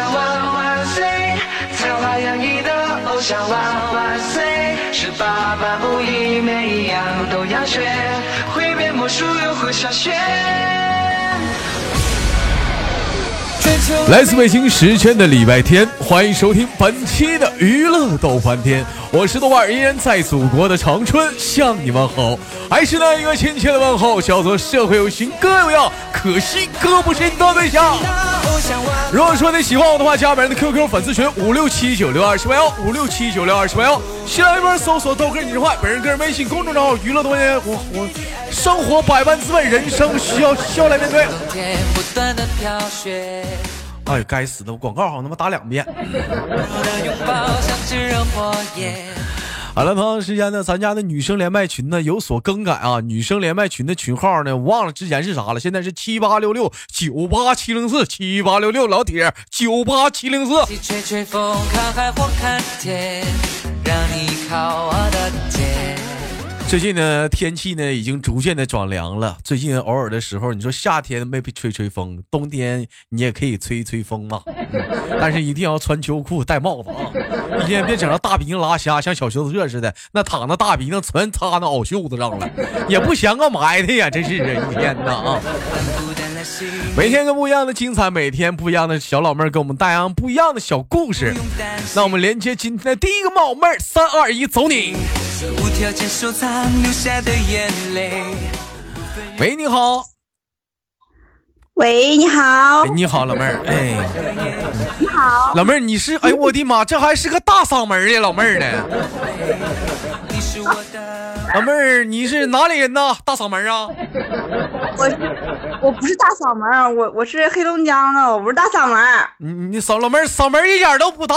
万万岁，才华洋溢的偶像万万岁，十八般武艺每一样都要学，会变魔术又会下雪。来自北京时间的礼拜天，欢迎收听本期的娱乐逗翻天，我是豆瓣，依然在祖国的长春向你们好，还是那一个亲切的问候，叫做社会有型哥有样，可惜哥不是你的对象。如果说你喜欢我的话，加本人的 QQ 粉丝群五六七九六二七八幺五六七九六二七八幺，新浪微博搜索豆哥你是坏，本人个人微信公众账号娱乐多年，我我生活百般滋味，人生需要笑来面对。哎，该死的，广告好像他妈打两遍。好了，朋友时间呢，咱家的女生连麦群呢有所更改啊，女生连麦群的群号呢，我忘了之前是啥了，现在是七八六六九八七零四七八六六老铁九八七零四。吹吹风，看海或看天，让你靠我的肩。最近呢，天气呢已经逐渐的转凉了。最近偶尔的时候，你说夏天没被吹吹风，冬天你也可以吹一吹风嘛，但是一定要穿秋裤、戴帽子啊！一天别整那大鼻子拉瞎，像小熊子热似的，那躺那大鼻子全插那袄袖子上了，也不嫌个埋汰呀！真是人一天呐啊！每天跟不一样的精彩，每天不一样的小老妹儿给我们带上不一样的小故事。那我们连接今天的第一个冒妹儿，三二一，走你！无条件收藏流下的眼泪。喂，你好，喂，你好哎，，你好，老妹儿，哎。你好，老妹儿，你是哎呦我的妈，这还是个大嗓门儿的老妹儿呢。你是我的，老妹儿，你是哪里人呐？大嗓门啊？我是我不是大嗓门，我我是黑龙江的，我不是大嗓门，你你嗓老妹儿嗓门一点都不大，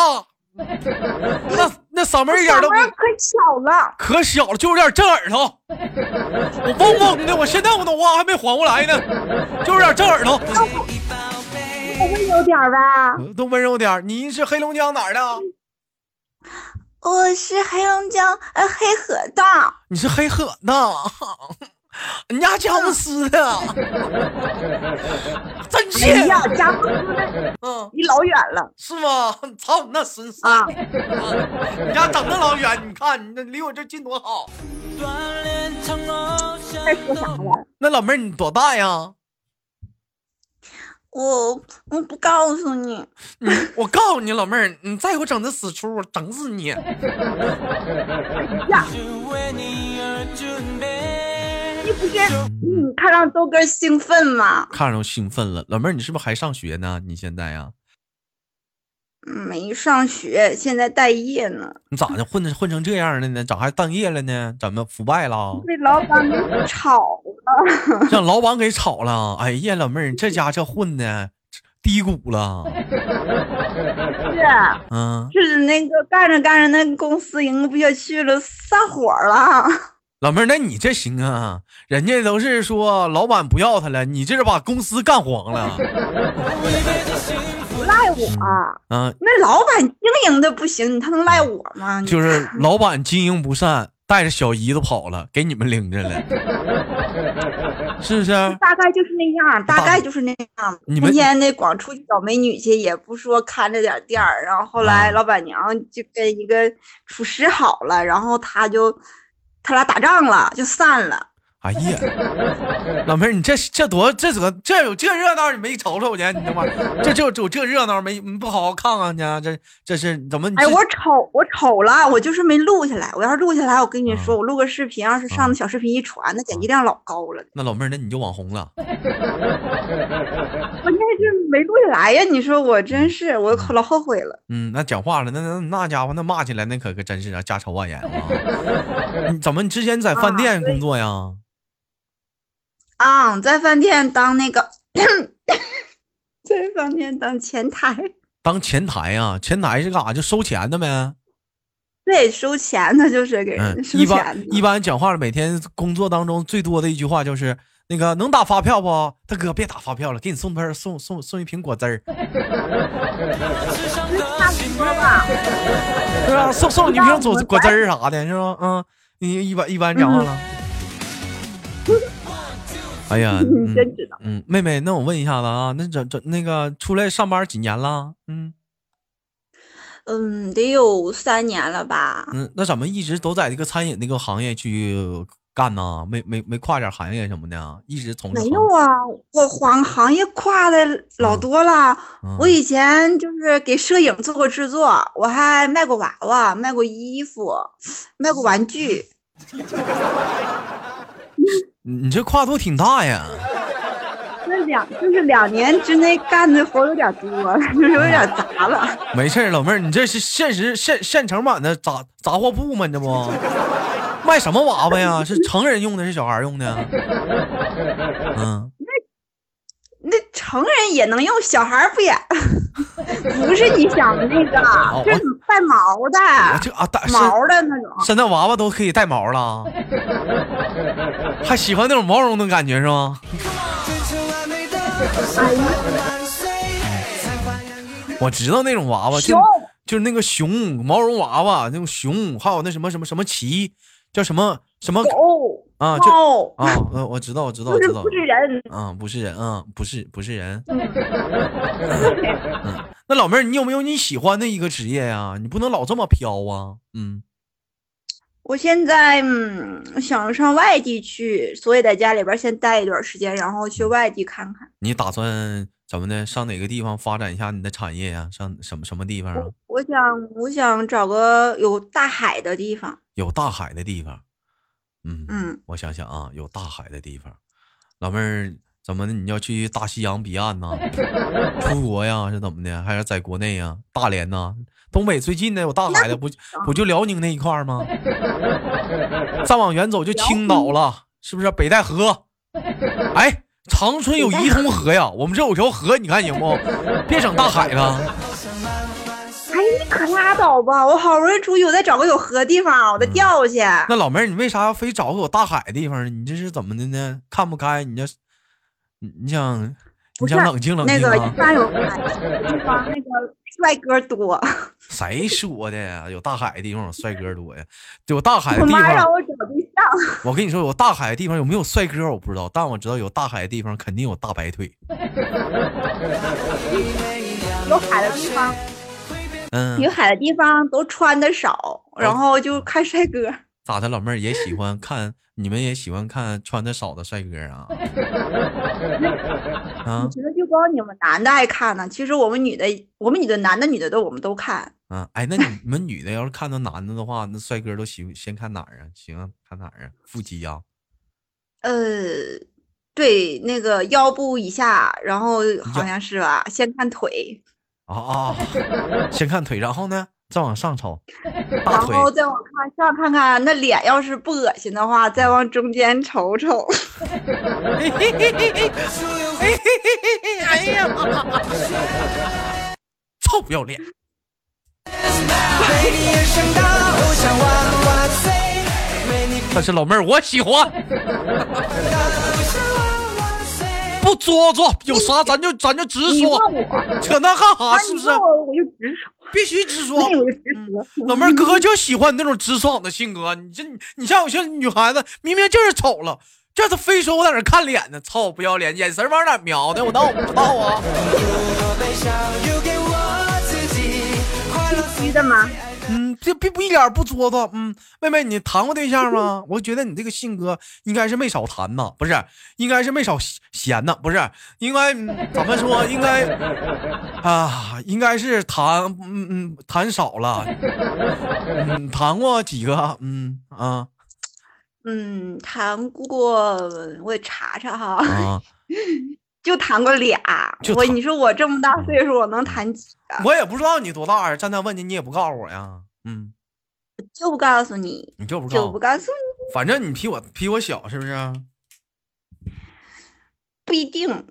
那那嗓门儿一点都不小了，可小了，就有点震耳朵。我嗡嗡的，我现在我的话还没缓过来呢，就有点震耳朵，温柔点儿吧。都温柔点儿。你是黑龙江哪儿的？我是黑龙江呃黑河的，你是黑河的，人家佳木斯的，真哎，呀，家伙说的嗯，离老远了是吗？操你那孙子！啊！你家整那老远，你看你那离我这近多好。那老妹儿你多大呀？我我不告诉你，你我告诉你，老妹儿，你再给我整这死出，我整死你！你而准备。你看让豆哥兴奋吗？看着我兴奋了，老妹儿，你是不是还上学呢？你现在呀？没上学，现在待业呢，你咋的混的混成这样了呢？咋还待业了呢？怎么腐败了？被老板给炒了。让老板给炒了？哎呀，老妹儿，你这家这混的低谷了。是。嗯，是那个干着干着，那公司营不下去了，散伙了。老妹儿，那你这行啊？人家都是说老板不要他了，你这是把公司干黄了。不赖我，嗯，那老板经营的不行，他能赖我吗？就是老板经营不善，带着小姨子跑了，给你们领着了，是不是？大概就是那样，大概就是那样。你们天天的光出去找美女去，也不说看着点店儿。然后后来啊老板娘就跟一个厨师好了，然后他就他俩打仗了，就散了。哎呀，老妹儿，你这这多这怎么这有这热闹你没瞅瞅去？你他妈这这有这热闹没你不好好看看去？这这是怎么？哎，我瞅我瞅了，我就是没录下来。我要是录下来，我跟你啊说，我录个视频，要是上那小视频一传，那点击量老高了。那老妹儿，那你就网红了。我那是没录下来呀！你说我真是，我可老后悔了。嗯，那讲话了，那那那家伙那骂起来那可可真是啊，家丑外扬啊！你怎么你之前在饭店工作呀？啊，在饭店当那个，在饭店当前台，当前台啊？前台是干啥？就收钱的呗。对，收钱的，就是给嗯人，收一钱般的。一般讲话了，每天工作当中最多的一句话就是那个能打发票不？大哥别打发票了，给你送瓶送送送一瓶果汁儿，差不多吧。是吧？送送你一瓶果果汁儿啥的，是吧？嗯，你一般一般讲话了。哎呀，你嗯真知道。嗯，妹妹，那我问一下子啊，那怎怎那个出来上班几年了？嗯嗯，得有三年了吧？嗯，那怎么一直都在这个餐饮那个行业去干呢？没没没跨点行业什么的？一直从事没有啊，我行行业跨的老多了。嗯我以前就是给摄影做过制作，我还卖过娃娃，卖过衣服，卖过玩具。你你这跨度挺大呀。这两就是两年之内干的活有点多，就是有点杂了。没事儿，老妹儿，你这是现实现现成版的杂杂货铺吗？你这不 卖什么娃娃呀？是成人用的，是小孩用的？嗯，那成人也能用，小孩儿不也？不是你想的那个，这是带毛的，这啊，带毛的那种。现在娃娃都可以带毛了，还喜欢那种毛绒的感觉是吗？我知道那种娃娃，就熊就是那个熊毛绒娃娃，那种熊，还有那什么什么什么旗，叫什么什么狗啊？就猫，啊，呃我知道，我知道，我知道不是不，是人，啊，不是人，嗯，不是不是人。嗯，那老妹儿，你有没有你喜欢的一个职业呀？你不能老这么飘啊。嗯，我现在嗯想上外地去，所以在家里边先待一段时间，然后去外地看看。你打算怎么的？上哪个地方发展一下你的产业呀？上什么什么地方啊？我想我想找个有大海的地方。有大海的地方。嗯嗯，我想想啊，有大海的地方，老妹儿怎么的？你要去大西洋彼岸呢？出国呀？是怎么的？还是在国内呀？大连呐？东北最近的有大海的，不不就辽宁那一块儿吗？再往远走就青岛了，是不是？北戴河。哎，长春有伊通河呀，我们这有条河，你看行不？别整大海了。可拉倒吧！我好不容易出去，我再找个有河地方，我再钓去。那老妹儿，你为啥要非找个有大海的地方呢？你这是怎么的呢？看不开？你这，你你想，你想冷静冷静那个一啊？般有海的地方，那个帅哥多。谁说的呀？有大海的地方有帅哥多呀？有大海的地我妈让方，我找对象。我跟你说，有大海的地方有没有帅哥我不知道，但我知道有大海的地方肯定有大白腿。有海的地方，嗯有，海的地方都穿的少，然后就看帅哥。咋的？老妹儿也喜欢看，你们也喜欢看穿的少的帅哥啊？啊我觉得就光你们男的爱看呢，其实我们女的，我们女的男的女的都我们都看。嗯！哎，那你你 们女的要是看到男的的话，那帅哥都喜先看哪儿啊？行啊看哪儿啊？腹肌呀、呃，对，那个腰部以下，然后好像是吧，先看腿，啊啊！先看腿，然后呢，再往上瞅，然。后再往看上看看那脸，要是不恶心的话，再往中间瞅瞅。哎呀，臭不要脸！但是老妹儿，我喜欢，不作作，有啥咱就咱就直说，扯那干啥？啊是不是我我就直说，必须直说。老妹儿，哥就喜欢你那种直爽的性格。你这，你像有些女孩子，明明就是丑了，这她非说我在那看脸呢，操不要脸，眼神往哪瞄呢？我当我不知道啊。必须的吗？嗯，这并不一点不作作。嗯，妹妹，你谈过对象吗？我觉得你这个性格应该是没少谈呐，不是？应该是没少闲呐，不是？应该、嗯怎么说？应该啊，应该是谈，嗯嗯，谈少了。嗯，谈过几个？嗯啊嗯，谈过，我得查查哈，啊。就谈过俩。我你说我这么大岁数，我能谈几个？我也不知道你多大呀，站那问你，你也不告诉我呀。嗯，就不告诉你，你就不告就诉我，不告诉你，反正你比我比我小，是不是？不一定。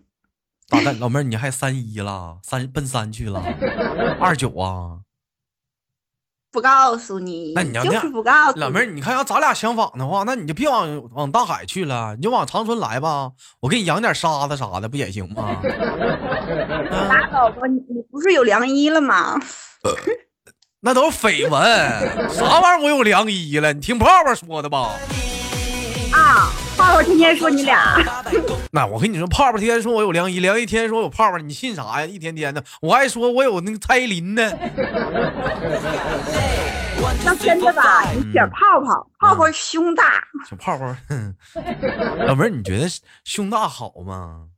咋的，老妹儿你还三一了，三奔三去了，二九啊？不告诉你，就那你要那样是不告诉你老妹儿，你看要咱俩相仿的话，那你就别往往大海去了，你就往长春来吧，我给你养点沙子啥的，不也行吗？啊拉倒吧，你你不是有良医了吗？那都是绯闻，啥玩意儿我有良医了？你听泡泡说的吧？啊，泡泡天天说你俩，那我跟你说，泡泡天天说我有梁一，梁一天天说我有泡泡，你信啥呀？一天天的，我还说我有那个蔡依林呢。那真的吧？你选泡泡，泡泡胸大，小泡泡，老妹儿，你觉得胸大好吗？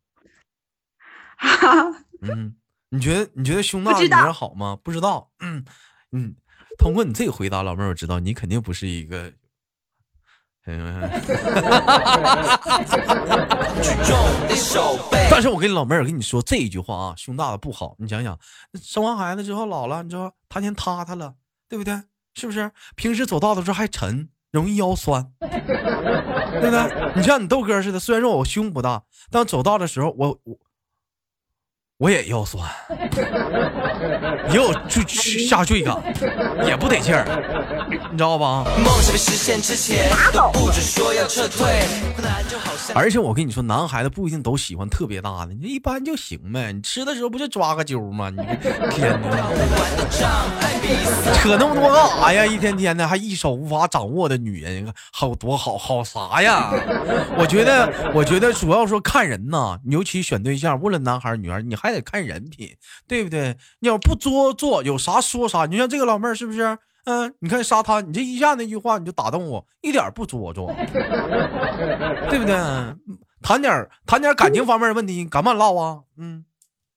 嗯，你觉得你觉得胸大的女人好吗？不知道。嗯嗯，通过你这个回答，老妹儿，我知道你肯定不是一个。嗯，但是我跟老妹儿，跟你说这一句话啊，胸大的不好。你想想，生完孩子之后老了，你知道他天塌塌了，对不对？是不是？平时走道的时候还沉，容易腰酸，对不对？你像你豆哥似的，虽然说我胸不大，但走道的时候我我我也腰酸，也有坠下坠感，也不得劲儿，你知道吧？梦想被实现之前，都不准说要撤退。困难就好像而且我跟你说，男孩子不一定都喜欢特别大的，你一般就行呗。你吃的时候不就抓个阄吗？你天哪！扯那么多干啥呀？一天天的还一手无法掌握的女人，好多好好啥呀？我觉得，我觉得主要说看人呐，尤其选对象，无论男孩女孩，你还得看人品，对不对？你要不作作，有啥说啥。你像这个老妹儿是不是？嗯，你看沙滩，你这一下那句话你就打动我，一点不做作，对不对？谈点儿谈点儿感情方面的问题，敢不敢唠啊？嗯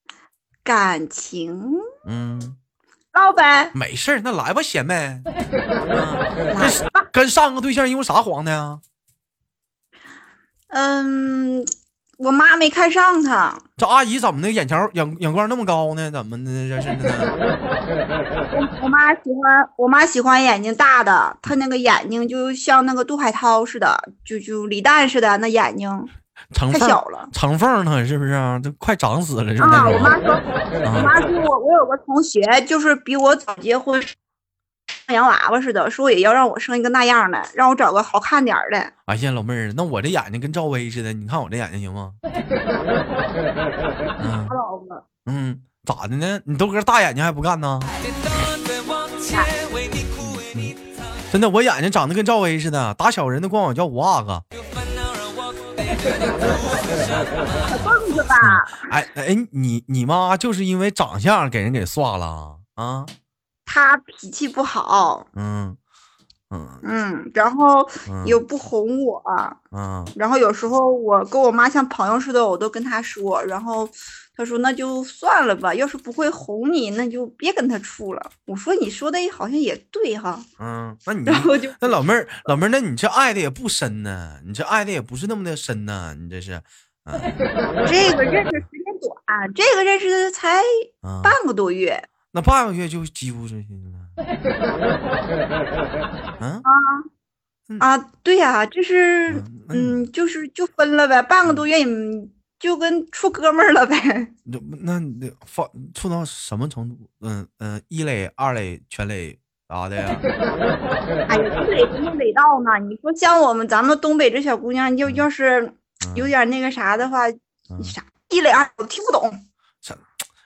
感情嗯。唠呗，没事儿，那来吧，贤妹。嗯跟跟上个对象因为啥黄的呀？嗯，我妈没看上他，这阿姨怎么的眼条眼眼光那么高呢？怎么的这是的呢？我妈喜欢我妈喜欢眼睛大的，她那个眼睛就像那个杜海涛似的，就就李诞似的，那眼睛太小了。长缝呢？是不是啊？都快长死了，是不是啊，我妈说，我妈说我我有个同学，就是比我早结婚，像洋娃娃似的，说也要让我生一个那样的，让我找个好看点儿的。哎呀，老妹儿，那我这眼睛跟赵薇似的，你看我这眼睛行吗？嗯咋的呢？你都哥大眼睛还不干呢？真的，我眼睛长得跟赵薇似的，打小人都管我叫五阿哥。可 蹦子吧？哎哎，你你妈就是因为长相给人给刷了啊？她脾气不好，嗯嗯。嗯，然后嗯又不哄我，嗯，然后有时候我跟我妈像朋友似的，我都跟他说，然后他说那就算了吧，要是不会哄你，那就别跟他处了。我说你说的好像也对哈，嗯，那你然后就那老妹儿，老妹儿，那你这爱的也不深呢，你这爱的也不是那么的深呢，你这是，嗯。这个认识时间短，这个认识才啊，半个多月那半个月就几乎这些了，嗯啊，对呀、就是嗯嗯，就是就分了呗，半个多月也就跟处哥们儿了呗。那那你放处到什么程度？嗯嗯，一垒、二垒、全垒啥的呀？哎呀，不垒不垒到呢。你说像我们咱们东北这小姑娘，要要是有点那个啥的话，嗯啥一垒二我听不懂。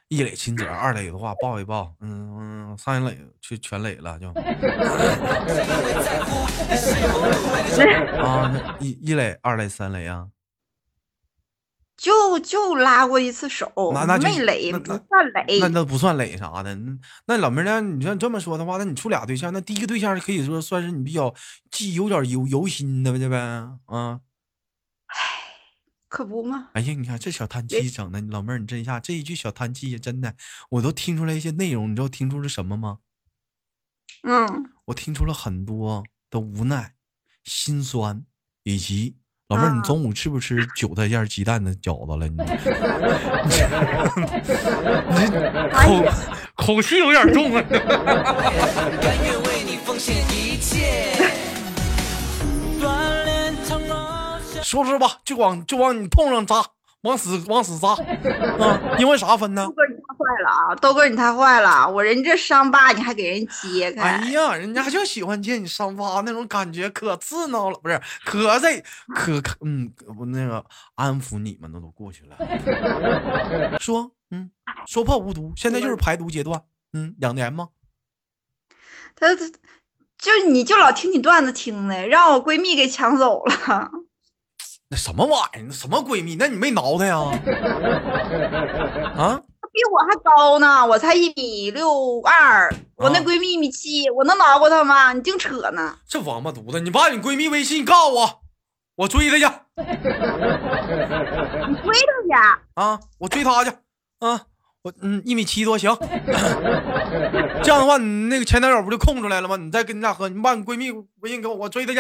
什一垒亲嘴，二垒的话抱一抱，嗯嗯，三垒去全垒了就。啊，一一垒、二垒、三垒啊，就就拉过一次手，那那就没垒，不算垒那。那不算垒啥的。那那老妹儿呢？你像这么说的话，那你处俩对象，那第一个对象可以说算是你比较记有点犹犹心的呗，呗啊。可不嘛，哎呀，你看这小叹气整的，老妹儿，你这一下这一句小叹气，真的，我都听出来一些内容，你知道听出了什么吗？嗯，我听出了很多的无奈、心酸，以及老妹儿，你啊中午吃不吃韭菜馅儿鸡蛋的饺子了？你 你这口口气有点重啊！说实吧，就往就往你痛上扎，往死往死扎 啊！因为啥分呢豆？哥你太坏了啊！豆哥你太坏了，我人这伤疤你还给人揭开，哎呀，人家就喜欢揭你伤疤那种感觉，可刺挠了，不是？可这可可嗯，我那个安抚你们，那都过去了。说，嗯，说破无毒，现在就是排毒阶段。嗯，两年吗？他他就你就老听你段子听的，让我闺蜜给抢走了。那什么玩意儿？那什么闺蜜？那你没挠她呀？啊？比我还高呢，我才一米六二，我那闺蜜一米七，我能挠过她吗？你净扯呢！这王八犊子！你把你闺蜜微信告诉我，我追她去。你追她去啊！我追她去啊！我嗯，一米七多行。这样的话，你那个前男友不就空出来了吗？你再跟你俩喝，你把你闺蜜微信给我，我追她去。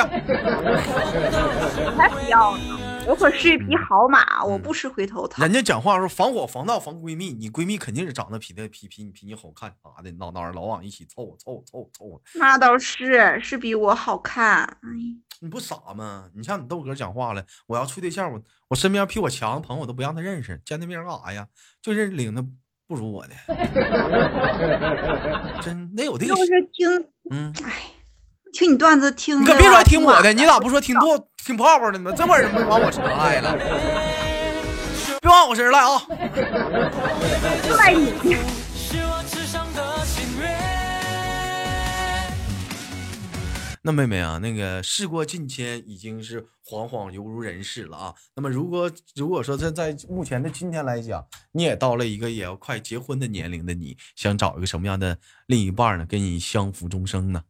才不要呢！我可是一匹好马，我不吃回头草。人家讲话说防火防盗防闺蜜，你闺蜜肯定是长得比她比比你比你好看啥的，闹闹老往一起凑凑凑凑。那倒是，是比我好看。哎，你不傻吗？你像你豆哥讲话了，我要处对象，我我身边比我强的朋友我都不让他认识，见那面干啥呀？就认领的不如我的。真那有的就是听，嗯，哎。听你段子听，你可别说听我的，你咋不说听多听泡泡的呢？这玩意儿往我身上赖了，别往我身上赖啊！赖你。那妹妹啊，那个事过境迁，已经是恍恍犹如人世了啊。那么如果如果说在在目前的今天来讲，你也到了一个也要快结婚的年龄的，你想找一个什么样的另一半呢？跟你相扶终生呢？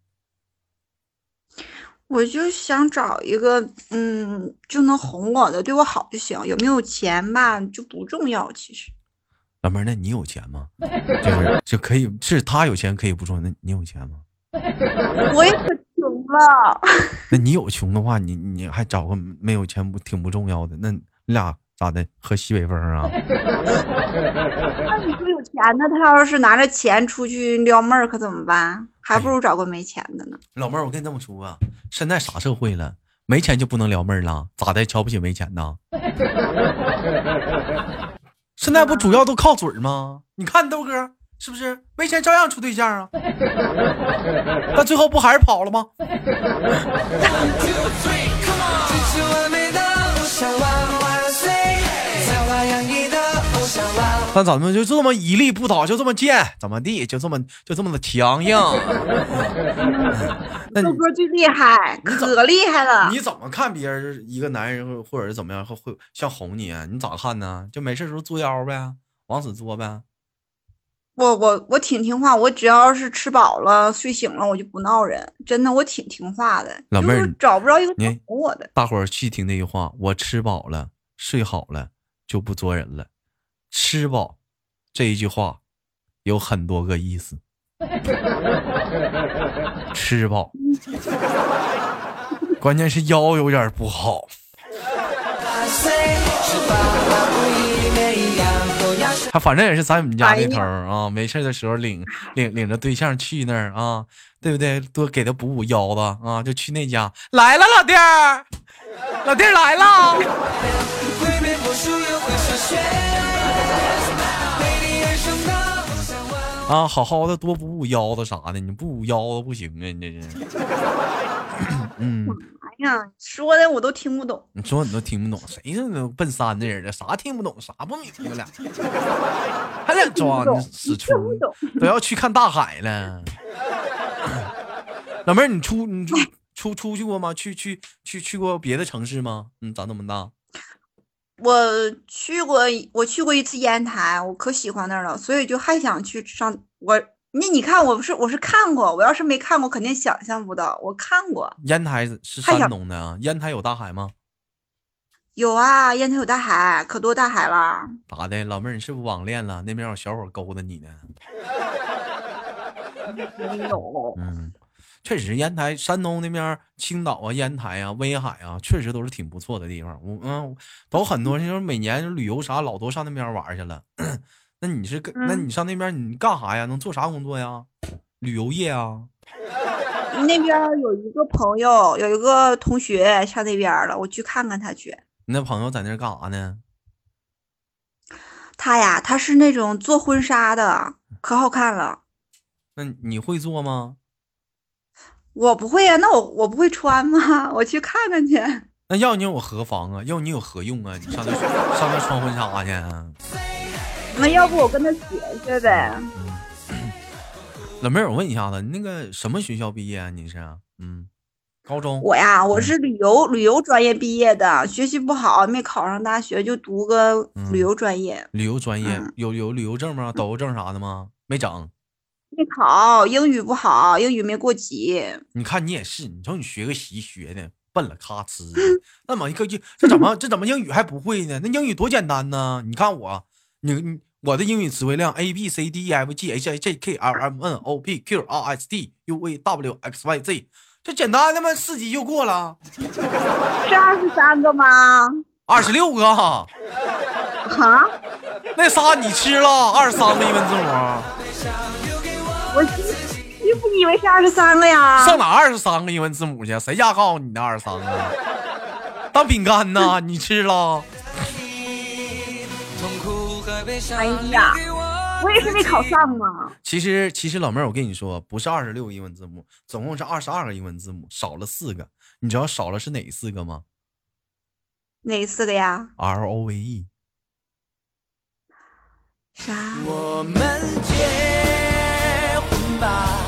我就想找一个，嗯，就能哄我的，对我好就行。有没有钱吧，就不重要。其实，老妹儿，那你有钱吗？就是就可以，是他有钱可以不重要。那你有钱吗？我也可 那你有穷的话，你你还找个没有钱不挺不重要的？那你俩。咋的？喝西北风啊？那你说有钱的，他要是拿着钱出去撩妹儿，可怎么办？还不如找个没钱的呢。老妹儿，我跟你这么说啊，现在啥社会了？没钱就不能撩妹儿了？咋的？瞧不起没钱呢？现在不主要都靠嘴吗？你看豆哥是不是没钱照样处对象啊？那最后不还是跑了吗？但咱们就这么屹立不倒，就这么贱，怎么地？就这么就这么的强硬。豆哥最厉害，可厉害了。你怎么看别人一个男人或者是怎么样会会像哄你？啊你咋看呢？就没事时候作妖呗，往死作呗。我我我挺听话，我只要是吃饱了睡醒了，我就不闹人。真的，我挺听话的。老妹儿找不着一个哄我的。大伙儿细听那句话，我吃饱了睡好了就不作人了。吃饱，这一句话有很多个意思。吃饱，关键是腰有点不好。他反正也是在我们家那头啊，没事的时候领领领着对象去那儿啊，对不对？多给他补补腰子啊，就去那家。来了，老弟儿，老弟儿来了。啊，好好的多补补腰子啥的，你不补腰子不行啊！你这是，嗯，哎呀，说的我都听不懂。你说你都听不懂，谁是那笨三的人呢？啥听不懂，啥不明白了？还在装死出，都要去看大海了。老妹儿，你出你出 出出去过吗？去去去去过别的城市吗？嗯，长这么大。我去过，我去过一次烟台，我可喜欢那儿了，所以就还想去上。我你你看，我不是我是看过，我要是没看过，肯定想象不到。我看过烟台是山东的啊，烟台有大海吗？有啊，烟台有大海，可多大海了。咋的，老妹儿，你是不是网恋了？那边有小伙勾搭你呢？没有。嗯。确实，烟台、山东那边，青岛啊、烟台啊、威海啊，确实都是挺不错的地方。我嗯，都很多，就是每年旅游啥，老多上那边玩去了。那你是，那你上那边你干啥呀？能做啥工作呀？旅游业啊？那边有一个朋友，有一个同学上那边了，我去看看他去。你那朋友在那干啥呢？他呀，他是那种做婚纱的，可好看了。那你会做吗？我不会呀，那我我不会穿吗？我去看看去。那要你有何妨啊？要你有何用啊？你上那上那穿婚纱去？那要不我跟他学学呗。老妹儿，我问一下子，你那个什么学校毕业啊？你是？嗯，高中我呀，我是旅游旅游专业毕业的，学习不好，没考上大学，就读个旅游专业。旅游专业嗯有有旅游证吗？导游证啥的吗？没整。没考，英语不好，英语没过级。你看你也是，你瞅你学个习学的笨了咔哧，那么一个就这怎么这怎么英语还不会呢？那英语多简单呢？你看我，你你我的英语词汇量 A B C D E F G H I J K L M N O P Q R S T U V W X Y Z，这简单的吗？四级就过了，是二十三个吗？二十六个，哈，那仨你吃了二十三个英文字母，我你不以为是二十三个呀？上哪二十三个英文字母去？谁家告诉你的二十三个？当饼干呢？你吃了？哎呀，我也是没考上嘛。其实，其实老妹儿，我跟你说，不是二十六个英文字母，总共是二十二个英文字母，少了四个。你知道少了是哪四个吗哪四个呀？？R O V E。啥？我们结婚吧，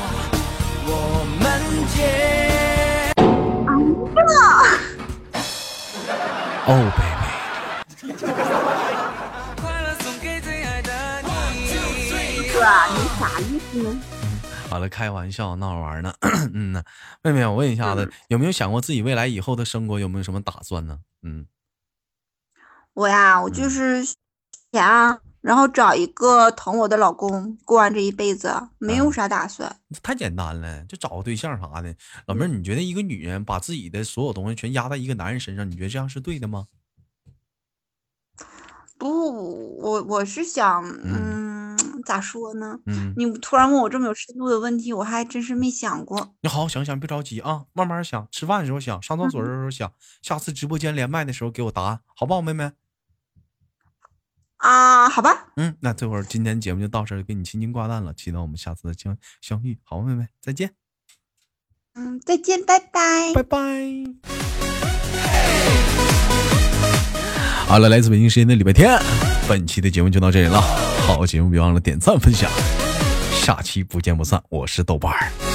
我们结。哦，baby，好了，开玩笑，闹着玩呢。嗯呐，妹妹，我问一下子，有没有想过自己未来以后的生活有没有什么打算呢？嗯，我呀，我就是想，然后找一个疼我的老公，过完这一辈子，没有啥打算。太简单了，就找个对象啥的。老妹儿，你觉得一个女人把自己的所有东西全压在一个男人身上，你觉得这样是对的吗？不，我我是想，嗯，咋说呢？嗯，你突然问我这么有深度的问题，我还真是没想过。你好好想想，别着急啊，慢慢想。吃饭的时候想，上厕所的时候想，下次直播间连麦的时候给我答案，好不好，妹妹？啊，好吧，嗯，那这会儿今天节目就到这儿，给你轻轻挂断了，期待我们下次的相相遇，好，妹妹？再见，嗯，再见，拜拜。拜拜。好了，来自北京时间的礼拜天，本期的节目就到这里了。好节目别忘了点赞分享，下期不见不散。我是豆瓣儿。